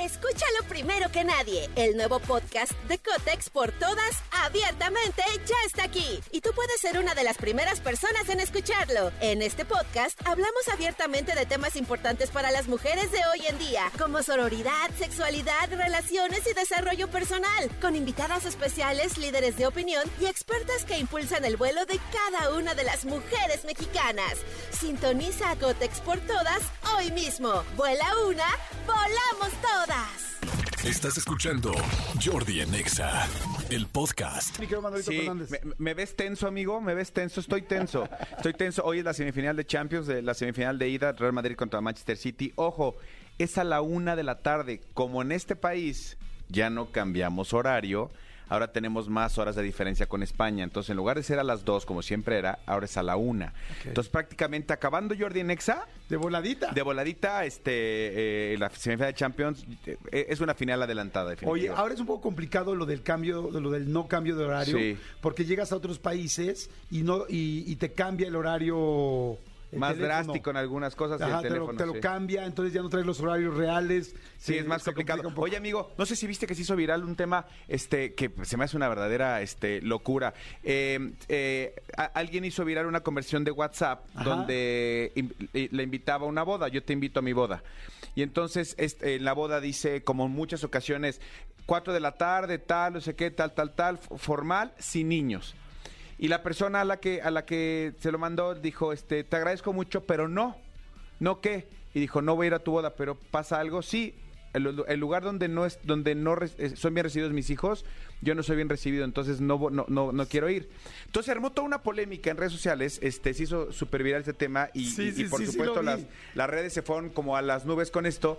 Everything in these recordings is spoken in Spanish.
Escúchalo primero que nadie. El nuevo podcast de Cotex por todas, abiertamente, ya está aquí. Y tú puedes ser una de las primeras personas en escucharlo. En este podcast hablamos abiertamente de temas importantes para las mujeres de hoy en día, como sororidad, sexualidad, relaciones y desarrollo personal, con invitadas especiales, líderes de opinión y expertas que impulsan el vuelo de cada una de las mujeres mexicanas. Sintoniza a Cotex por todas hoy mismo. Vuela una, volamos todas. Estás escuchando Jordi en Exa, el podcast. Mi querido Manolito Sí, Fernández. me, me ves tenso, amigo, me ves tenso, estoy tenso. Estoy tenso. Hoy es la semifinal de Champions, de la semifinal de ida, Real Madrid contra Manchester City. Ojo, es a la una de la tarde. Como en este país ya no cambiamos horario, ahora tenemos más horas de diferencia con España. Entonces, en lugar de ser a las dos, como siempre era, ahora es a la una. Entonces, prácticamente acabando Jordi en Exa, De voladita. de voladita, este, eh, la semifinal de Champions eh, es una final adelantada. Oye, ahora es un poco complicado lo del cambio, lo del no cambio de horario, Sí. porque llegas a otros países y no y, y te cambia el horario más teléfono. drástico en algunas cosas y Ajá, te, lo, te lo sí. cambia, entonces ya no traes los horarios reales. Sí, es más complica complicado. Oye, amigo, no sé si viste que se hizo viral un tema este que se me hace una verdadera este, locura. Eh, eh, a- alguien hizo viral una conversión de WhatsApp Ajá. donde in- eh, le invitaba a una boda. Yo te invito a mi boda. Y entonces este, en la boda dice, como en muchas ocasiones, 4 de la tarde, tal, no sé qué, tal, tal, tal, formal, sin niños. Y la persona a la que a la que se lo mandó dijo, este, te agradezco mucho, pero no. ¿No qué? Y dijo, no voy a ir a tu boda, pero pasa algo. Sí, el, el lugar donde no es donde no re- eh, son bien recibidos mis hijos, yo no soy bien recibido, entonces no no, no, no quiero ir. Entonces armó toda una polémica en redes sociales, este se hizo súper viral este tema y, Sí, y- y sí, por sí, sí supuesto las, las redes se fueron como a las nubes con esto.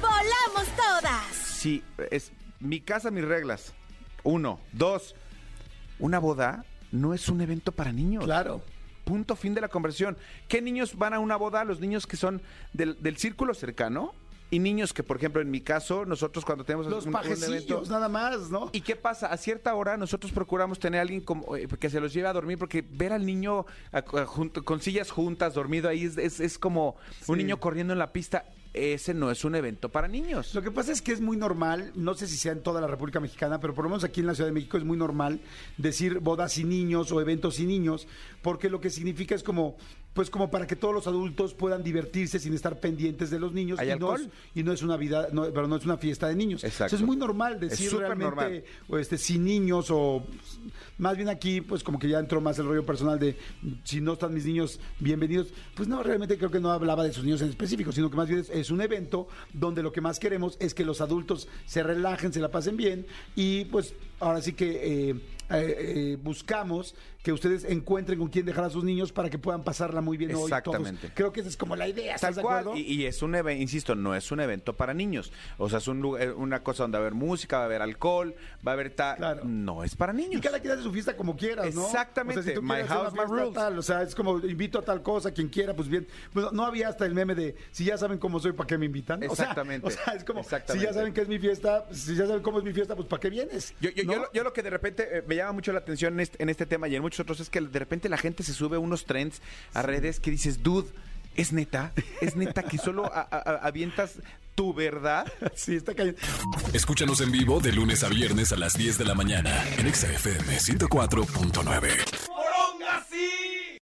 volamos todas. sí, es mi casa, mis reglas. Uno, dos, una boda no es un evento para niños. Claro. Punto fin de la conversión. ¿Qué niños van a una boda? Los niños que son del, del círculo cercano y niños que, por ejemplo, en mi caso, nosotros cuando tenemos Los un, un pajecillos, evento... nada más, ¿no? ¿Y qué pasa? A cierta hora nosotros procuramos tener a alguien como, eh, que se los lleve a dormir porque ver al niño a- a- junto- con sillas juntas, dormido ahí, es, es- es como un niño corriendo en la pista. Ese no es un evento para niños. Lo que pasa es que es muy normal, no sé si sea en toda la República Mexicana, pero por lo menos aquí en la Ciudad de México es muy normal decir bodas sin niños o eventos sin niños, porque lo que significa es como, pues como para que todos los adultos puedan divertirse sin estar pendientes de los niños. ¿Hay y no, es, y no es una vida, no, pero no es una fiesta de niños. Exacto. Es muy normal Es decir súper realmente normal. o este, sin niños o más bien aquí, pues como que ya entró más el rollo personal de si no están mis niños bienvenidos. Pues no, realmente creo que no hablaba de sus niños en específico, sino que más bien es, es un evento donde lo que más queremos es que los adultos se relajen, se la pasen bien y pues ahora sí que eh, eh, eh, buscamos que ustedes encuentren con quién dejar a sus niños para que puedan pasarla muy bien hoy todos. Exactamente. Creo que esa es como la idea, ¿estás Tal de cual, acuerdo? y, y es un evento, insisto, no es un evento para niños. O sea, es un lugar- una cosa donde va a haber música, va a haber alcohol, va a haber tal. Claro. No es para niños. Y cada quien hace su fiesta como quieras, ¿no? Exactamente. O sea, si tú My quieres hacer house, una my fiesta rules. tal, o sea, es como invito a tal cosa, quien quiera, pues bien. Pues no había hasta el meme de si ya saben cómo soy, ¿para qué me invitan? O sea, Exactamente. O sea, es como si Exactamente. ya saben que es mi fiesta, si ya saben cómo es mi fiesta, pues ¿para qué vienes? Yo, yo, ¿No? yo, lo- yo lo que de repente eh, me llama mucho la atención en este, en este tema y en muchos otros es que de repente la gente se sube a unos trends a redes que dices, dude, es neta, es neta que solo a- a- a- avientas tu verdad. Sí, está cayendo. Escúchanos en vivo de lunes a viernes a las 10 de la mañana en Exa FM 104.9.